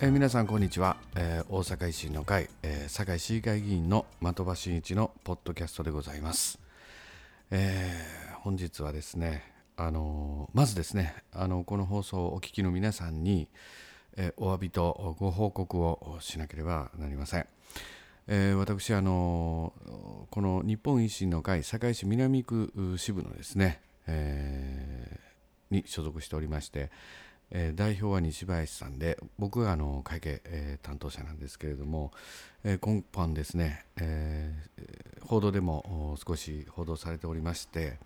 えー皆さんこんにちは、えー大阪維新の会、えー堺市議会議員の的場真一のポッドキャストでございます、えー本日はですねあのーまずですねあのこの放送をお聞きの皆さんに、えーお詫びとご報告をしなければなりません。えー私あのこの日本維新の会堺市南区支部のですね、えーに所属しておりまして、えー代表は西林さんで僕があの会計、え担当者なんですけれども、えー今般ですね、えー報道でも少し報道されておりまして、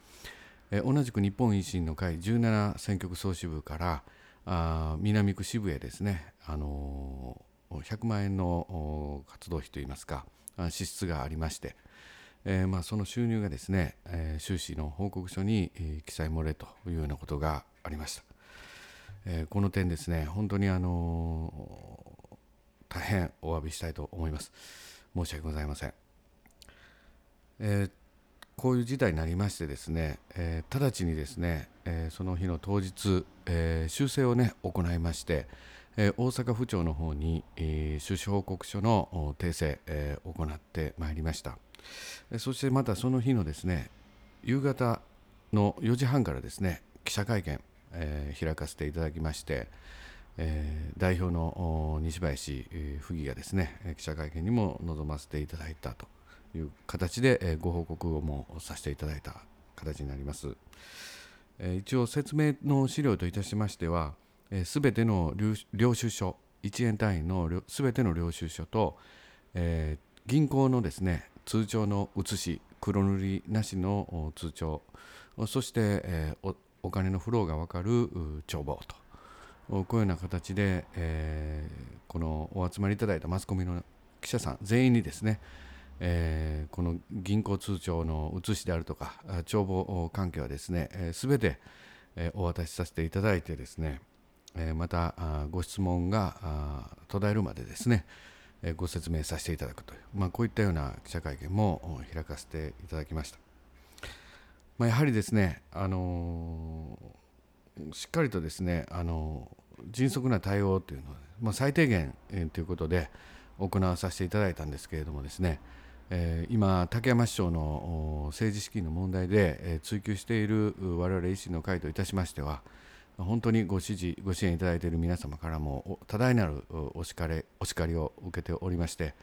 えー同じく日本維新の会17選挙区総支部からあ南区支部へですね、あのー100万円の活動費といいますか支出がありまして、えーまあ、その収入がですね、えー収支の報告書に、記載漏れというようなことがありました。えーこの点ですね、本当にあの大変お詫びしたいと思います。申し訳ございません。えーこういう事態になりましてですね、えー直ちにですね、えその日の当日、え修正をね行いまして、え大阪府庁の方に、えー収支報告書の訂正、え行ってまいりました。えそしてまたその日のですね、夕方の4時半からですね、記者会見、えー開かせていただきまして、えー代表の西林えー府議がですね、記者会見にも臨ませていただいたという形で、えーご報告をもさせていただいた形になります。えー一応説明の資料といたしましては、すべての領収書、1円単位のすべての領収書と、えー銀行のですね通帳の写し、黒塗りなしの通帳、そして、えーお金のフローが分かる帳簿と、こういうような形で、えーこのお集まりいただいたマスコミの記者さん全員にですね、えーこの銀行通帳の写しであるとか帳簿関係はですねすべ、て、えお渡しさせていただいてですね、えまたご質問が途絶えるまでですね、えご説明させていただくという、まあ、こういったような記者会見も開かせていただきました。まあ、やはりですね、あのーしっかりとですね、あのー迅速な対応というのは、まあ、最低限、ということで行わさせていただいたんですけれどもですね、えー今、竹山市長の政治資金の問題で、追及している我々維新の会といたしましては、本当にご支持、ご支援いただいている皆様からも多大なるお叱れお叱りを受けておりまして、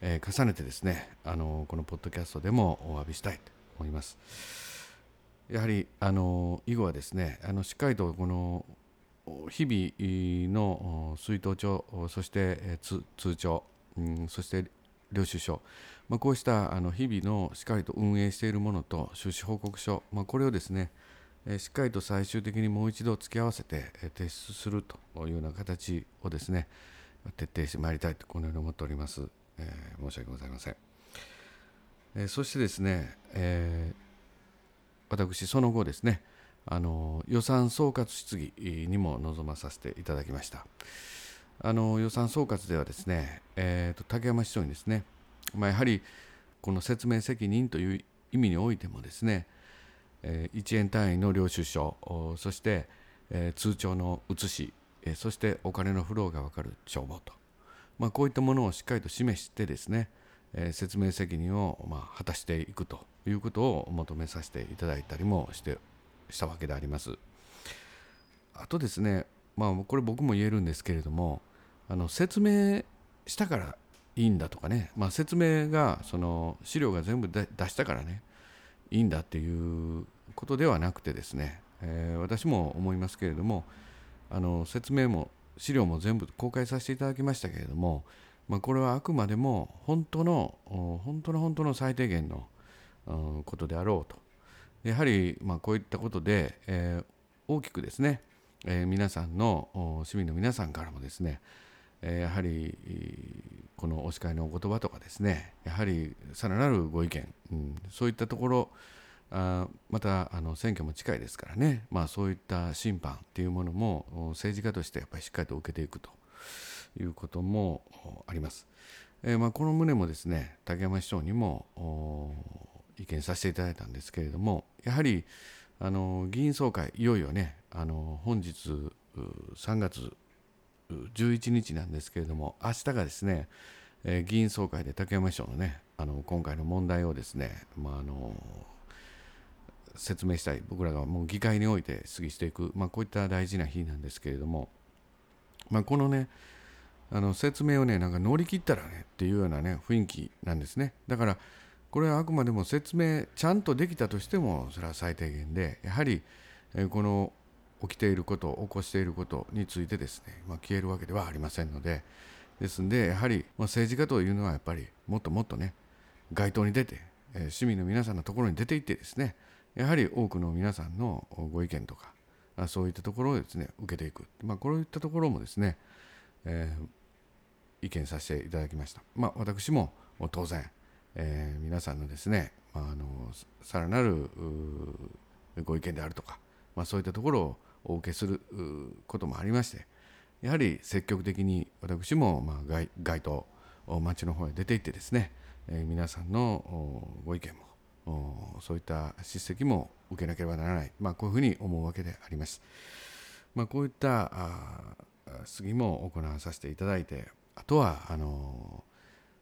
えー重ねてですね、あのこのポッドキャストでもお詫びしたいと思います。やはりあの以後はですね、あのしっかりとこの日々の水筒帳、そして通帳、うん、そして領収書、まあ、こうしたあの日々のしっかりと運営しているものと収支報告書、まあ、これをですね、しっかりと最終的にもう一度付き合わせて提出するというような形をですね徹底してまいりたいとこのように思っております、えー申し訳ございません、えーそしてですね、えー私その後ですねあの予算総括質疑にも臨まさせていただきました。あの予算総括ではですね、えーと竹山市長にですね、まあ、やはりこの説明責任という意味においてもですね、えー1円単位の領収書そして、えー通帳の写し、えーそしてお金のフローが分かる帳簿と、まあ、こういったものをしっかりと示してですね、え説明責任を、ま、果たしていくということを求めさせていただいたりもしてしたわけであります。あとですね、まあ、これ僕も言えるんですけれどもあの説明したからいいんだとかね、まあ、説明がその資料が全部出出したからねいいんだっていうことではなくてですね、えー私も思いますけれどもあの説明も資料も全部公開させていただきましたけれども、まあ、これはあくまでも本当の本当の本当の最低限のことであろうと。やはりまあこういったことで、えー大きくですね、えー皆さんの市民の皆さんからもですね、やはりこのお叱りのお言葉とかですねやはりさらなるご意見、うん、そういったところあまたあの選挙も近いですからね、まあ、そういった審判っていうものも政治家としてやっぱりしっかりと受けていくと。いうこともあります。えーまあ、この旨もですね竹山市長にも意見させていただいたんですけれどもやはりあの議員総会いよいよねあの本日3月11日なんですけれども明日がですね、えー、議員総会で竹山市長のねあの今回の問題をですね、まあ、あの説明したい僕らがもう議会において質疑していく、まあ、こういった大事な日なんですけれども、まあ、このねあの説明をねなんか乗り切ったらねっていうようなね雰囲気なんですね。だからこれはあくまでも説明ちゃんとできたとしてもそれは最低限でやはりこの起きていること起こしていることについてですね、まあ、消えるわけではありませんのでですんでやはり政治家というのはやっぱりもっともっとね街頭に出て市民の皆さんのところに出ていってですねやはり多くの皆さんのご意見とかそういったところをですね受けていく、まあ、こういったところもですね、えー、意見させていただきました。まあ、私も当然、えー、皆さんのですね、まあ、あのさらなるご意見であるとか、まあ、そういったところをお受けすることもありましてやはり積極的に私もまあ街街頭町の方へ出て行ってですね、えー、皆さんのご意見もそういった叱責も受けなければならない、まあ、こういうふうに思うわけであります。まあ、こういった質疑も行わさせていただいてあとはあの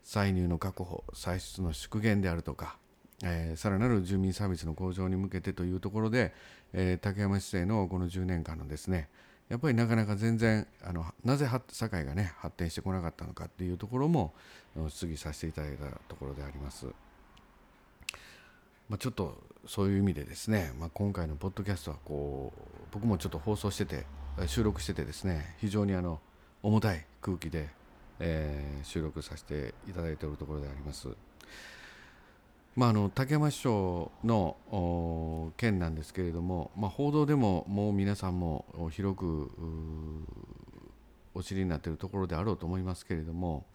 歳入の確保歳出の縮減であるとかえー、さらなる住民サービスの向上に向けてというところで、えー、竹山市政のこの10年間のですねやっぱりなかなか全然あのなぜ堺がね発展してこなかったのかっていうところも質疑させていただいたところであります。まあ、ちょっとそういう意味でですね、まあ、今回のポッドキャストはこう僕もちょっと放送してて収録しててですね非常にあの重たい空気で、えー、収録させていただいているところであります。まあ、あの竹山市長の件なんですけれども、まあ、報道でももう皆さんも広くお知りになっているところであろうと思いますけれども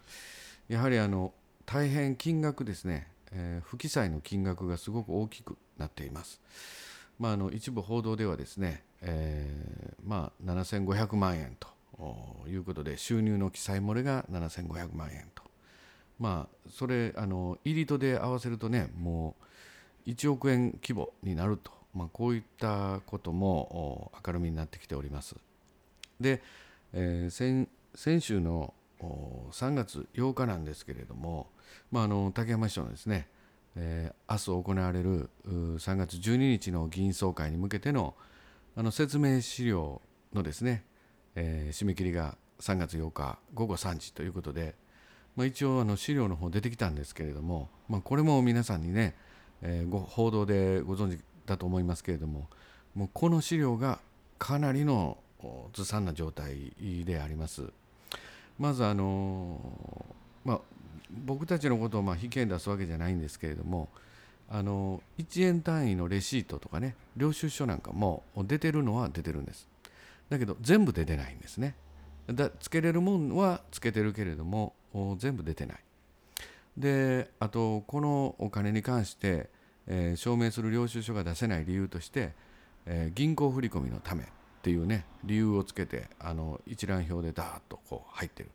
やはりあの大変金額ですね、えー、不記載の金額がすごく大きくなっています。まあ、あの一部報道ではですね、えーまあ、7500万円ということで収入の記載漏れが7500万円とまあそれあの入りとで合わせるとねもう1億円規模になると、まあ、こういったことも明るみになってきております。で、えー、先先週の3月8日なんですけれども、まあ、あの竹山市長のですね、えー、明日行われる3月12日の議員総会に向けてのあの説明資料のですね、えー、締め切りが3月8日午後3時ということで、まあ、一応あの資料の方出てきたんですけれども、まあ、これも皆さんにね、えー、ご報道でご存知だと思いますけれどももうこの資料がかなりのずさんな状態であります。まずあのまあ、僕たちのことをまあ引き出すわけじゃないんですけれどもあの1円単位のレシートとかね領収書なんかも出てるのは出てるんですだけど全部出ないんですねだつけれるもんはつけてるけれども全部出てない。であとこのお金に関して、えー、証明する領収書が出せない理由として、えー、銀行振込のためっていうね理由をつけてあの一覧表でダーッとこう入ってる、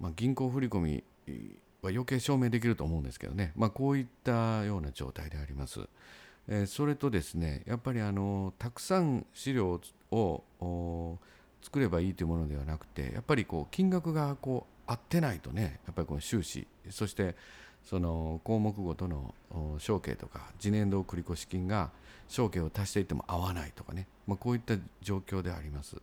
まあ、銀行振込は余計証明できると思うんですけどね、まあ、こういったような状態であります。えー、それとですねやっぱりあのたくさん資料をを作ればいいというものではなくてやっぱりこう金額がこう合ってないとねやっぱりこの収支そしてその項目ごとの承継とか次年度繰越金が承継を足していっても合わないとかね、まあ、こういった状況であります。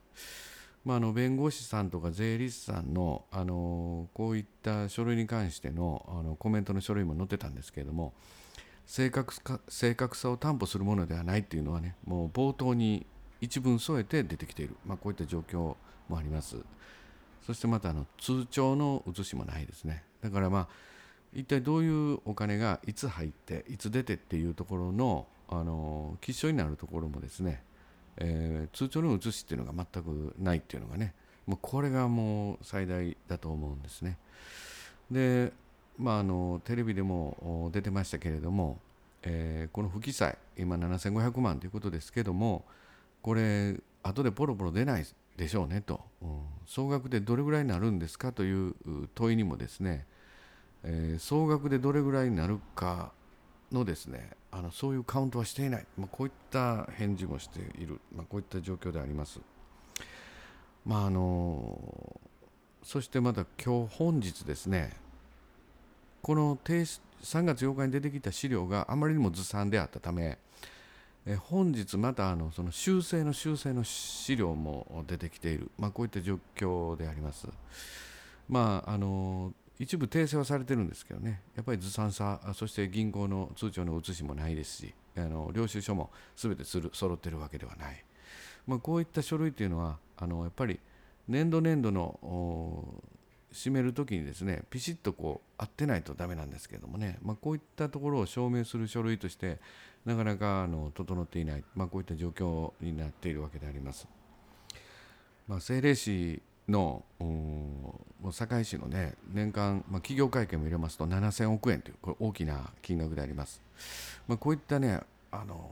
まあ、あの弁護士さんとか税理士さんのあのこういった書類に関してのあのコメントの書類も載ってたんですけれども正確か正確さを担保するものではないっていうのはねもう冒頭に一文添えて出てきている、まあ、こういった状況もあります。そしてまたあの通帳の写しもないですね。だからまあ一体どういうお金がいつ入っていつ出てっていうところのあの吉祥になるところもですね、えー、通帳の写しっていうのが全くないっていうのがねもうこれがもう最大だと思うんですね。でまああのテレビでも出てましたけれども、えー、この不記載今7500万ということですけどもこれ後でポロポロ出ないでしょうねと、うん、総額でどれぐらいになるんですかという問いにもですね、えー、総額でどれぐらいになるかのですねあのそういうカウントはしていない、まあ、こういった返事もしている、まあ、こういった状況であります。まああのそしてまた今日本日ですねこの3月8日に出てきた資料があまりにもずさんであったためえ本日またあのその修正の修正の資料も出てきている、まあ、こういった状況であります。まああの一部訂正はされてるんですけどね、やっぱりずさんさ、そして銀行の通帳の写しもないですし、あの領収書もすべてする揃っているわけではない。まあ、こういった書類というのは、あのやっぱり年度年度の締めるときにですね、ピシッとこう合ってないとダメなんですけどもね、まあ、こういったところを証明する書類として、なかなかあの整っていない、まあ、こういった状況になっているわけであります。まあ、政令市の堺市のね年間、まあ、企業会計も入れますと7000億円というこれ大きな金額であります。まあ、こういったねあの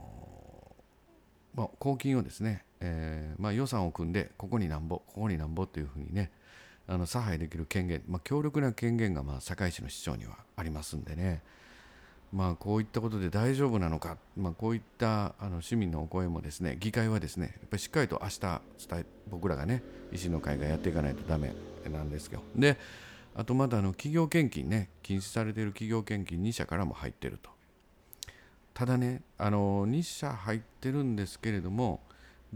まあ、公金をですね、えーまあ、予算を組んでここになんぼここになんぼというふうにねあの差配できる権限、まあ、強力な権限がまあ堺市の市長にはありますんでね、まあ、こういったことで大丈夫なのか、まあ、こういったあの市民のお声もですね議会はですねやっぱりしっかりと明日伝え僕らがね維新の会がやっていかないとダメなんですよ。であとまだあの企業献金ね禁止されている企業献金2社からも入ってると。ただねあの2社入ってるんですけれども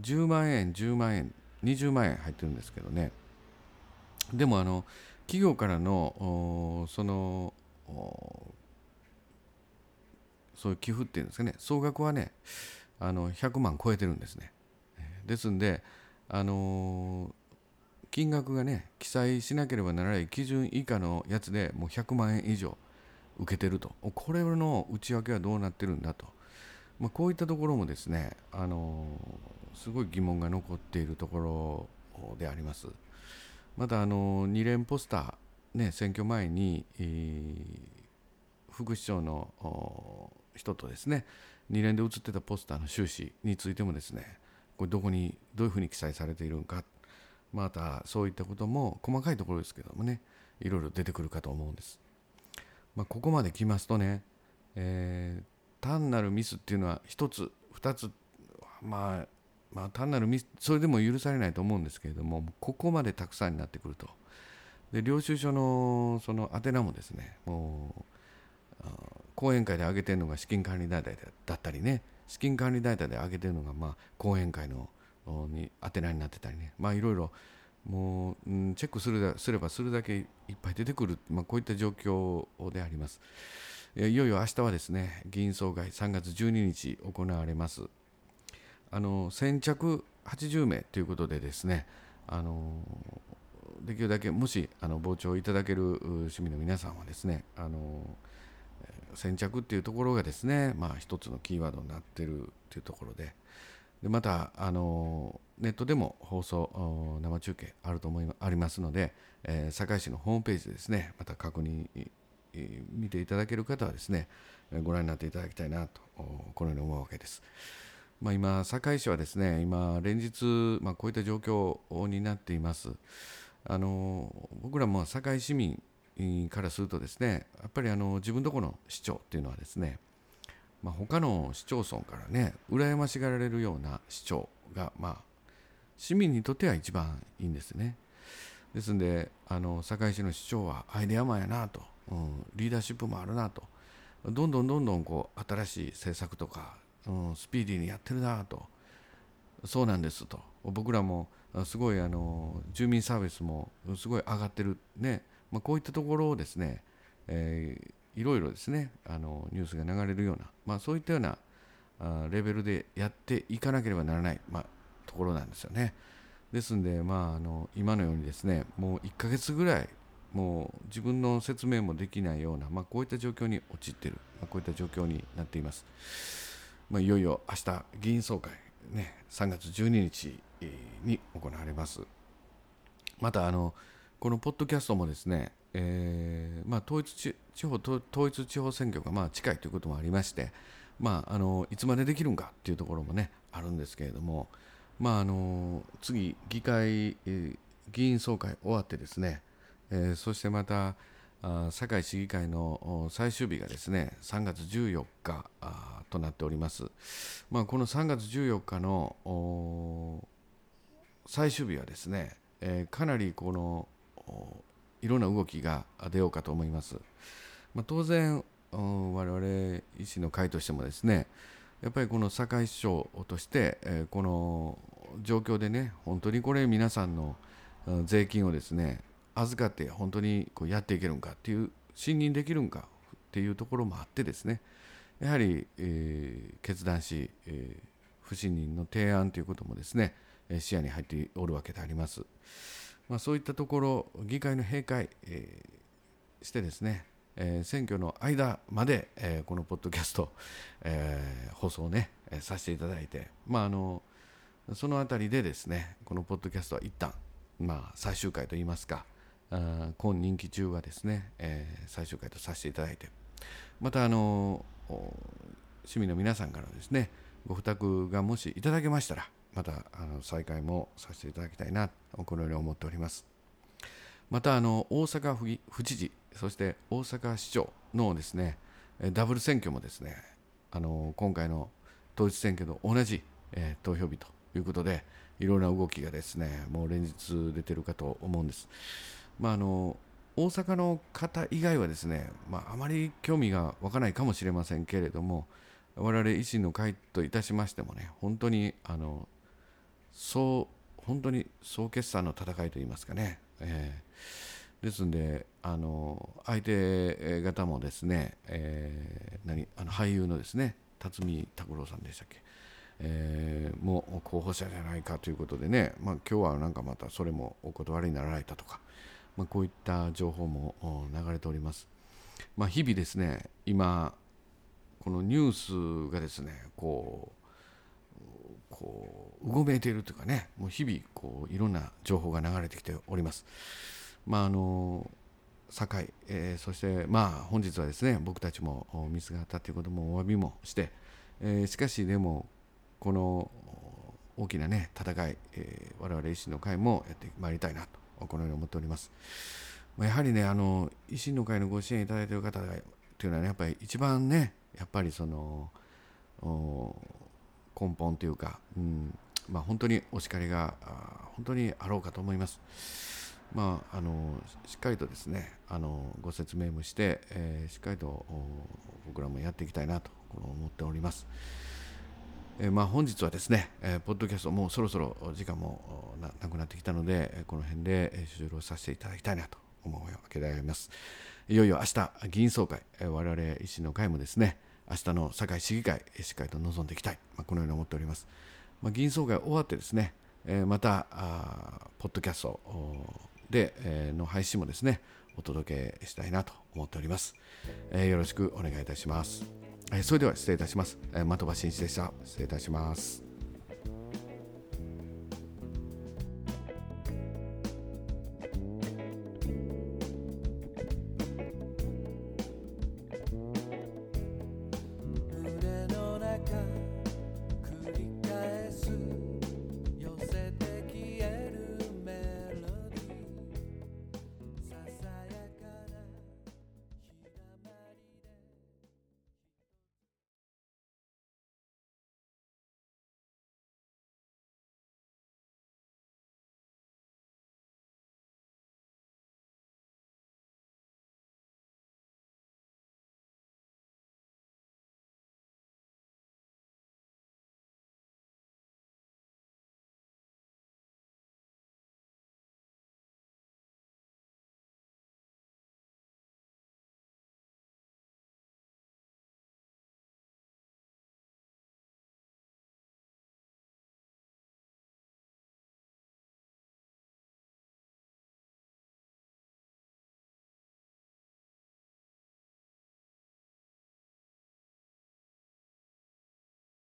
10万円10万円20万円入ってるんですけどねでもあの企業からのそのそういう寄付っていうんですかね。総額はねあの100万超えてるんですね。ですんであの金額がね記載しなければならない基準以下のやつでもう100万円以上受けてると。これの内訳はどうなってるんだと、まあ、こういったところもですねあのすごい疑問が残っているところであります。またあの2連ポスターね選挙前に、えー、副市長の人とですね2連で写ってたポスターの収支についてもですねこれどこにどういうふうに記載されているのかまたそういったことも細かいところですけどもねいろいろ出てくるかと思うんです。まあ、ここまで来ますとね、えー、単なるミスっていうのは1つ2つ、まあ、まあ単なるミスそれでも許されないと思うんですけれどもここまでたくさんになってくると。で領収書のその宛名もですねもう講演会で挙げてるのが資金管理代々だったりね資金管理代々で挙げてるのがまあ講演会のに宛名になってたりねまあいろいろもう、うん、チェックするすればするだけいっぱい出てくる、まあ、こういった状況であります。いよいよ明日はですね議員総会3月12日行われます。あの先着80名ということでですねあのできるだけもしあの傍聴いただける市民の皆さんはですねあの先着っていうところがですね、まあ、一つのキーワードになってるっていうところででまたあのネットでも放送生中継あると思いありますので、えー、堺市のホームページでですねまた確認見ていただける方はですねご覧になっていただきたいなとこのように思うわけです。まあ、今、堺市はですね今連日、まあ、こういった状況になっています。あの僕らも堺市民からするとですねやっぱりあの自分とこの市長っていうのはですね、まあ、他の市町村からね羨ましがられるような市長がまあ市民にとっては一番いいんですね。ですんであの堺市の市長はアイデアマンやなと、うん、リーダーシップもあるなとどんどんどんどんこう新しい政策とか、うん、スピーディーにやってるなとそうなんですと僕らもすごいあの住民サービスもすごい上がってるねまあ、こういったところをですね、えー、いろいろですねあのニュースが流れるような、まあ、そういったようなあレベルでやっていかなければならない、まあ、ところなんですよね。ですんで、まあ、あの今のようにですねもう1ヶ月ぐらいもう自分の説明もできないような、まあ、こういった状況に陥っている、まあ、こういった状況になっています。まあ、いよいよ明日議員総会、ね、3月12日に行われます。またあのこのポッドキャストもですね、えーまあ、統一地方統一地方選挙がまあ近いということもありまして、まあ、あのいつまでできるんかっていうところもねあるんですけれども、まあ、あの次議会、えー、議員総会終わってですね、えー、そしてまたあ堺市議会の最終日がですね3月14日あとなっております、まあ、この3月14日の最終日はですねえー、かなりこのいろんな動きが出ようかと思います。まあ、当然我々医師の会としてもですねやっぱりこの堺市長として、この状況でね本当にこれ皆さんの税金をですね預かって本当にこうやっていけるんかっていう信任できるんかっていうところもあってですねやはり、え、決断し、え、不信任の提案ということもですね視野に入っておるわけであります。まあ、そういったところ議会の閉会、えー、してですね、えー、選挙の間まで、えー、このポッドキャスト、えー、放送ね、えー、させていただいて、まあ、あのそのあたりでですねこのポッドキャストは一旦、まあ、最終回といいますかあ今任期中はですね、えー、最終回とさせていただいてまたあの市民の皆さんからですねご負託がもしいただけましたらまたあの再開もさせていただきたいなこのように思っておりますまたあの大阪府府知事そして大阪市長のですねダブル選挙もですねあの今回の統一選挙と同じ、えー、投票日ということでいろんな動きがですねもう連日出てるかと思うんです。まあ、あの大阪の方以外はですね、まあ、あまり興味が湧かないかもしれませんけれども我々維新の会といたしましてもね本当にあのそう本当に総決算の戦いといいますかね、えー、ですんであの相手方もですね、えー、何あの俳優のですね辰巳拓郎さんでしたっけ、えー、もう候補者じゃないかということでね、まあ、今日はなんかまたそれもお断りになられたとか、まあ、こういった情報も流れております。まあ、日々ですね今このニュースがですねこうこうごめいているというかねもう日々こういろんな情報が流れてきております。まああの堺、えー、そしてまあ本日はですね僕たちもミスがあったということもお詫びもして、えー、しかしでもこの大きなね戦い、えー、我々維新の会もやってまいりたいなとこのように思っております。まあやはりねあの維新の会のご支援いただいている方がというのはねやっぱり一番ねやっぱりその根本というか、うんまあ、本当にお叱りが本当にあろうかと思います。まあ、あのしっかりとですねあのご説明もして、えー、しっかりと僕らもやっていきたいなと思っております。えー、まあ、本日はですね、えー、ポッドキャストもうそろそろ時間もなくなってきたのでこの辺で終了させていただきたいなと思うわけであります。いよいよ明日議員総会、我々維新の会もですね、明日の堺市議会、しっかりと臨んでいきたい、まあ、このように思っております。まあ、議員総会終わってですね、えまたあポッドキャストで、えの配信もですね、お届けしたいなと思っております。えよろしくお願いいたします。えそれでは失礼いたします。え的場真一でした。失礼いたします。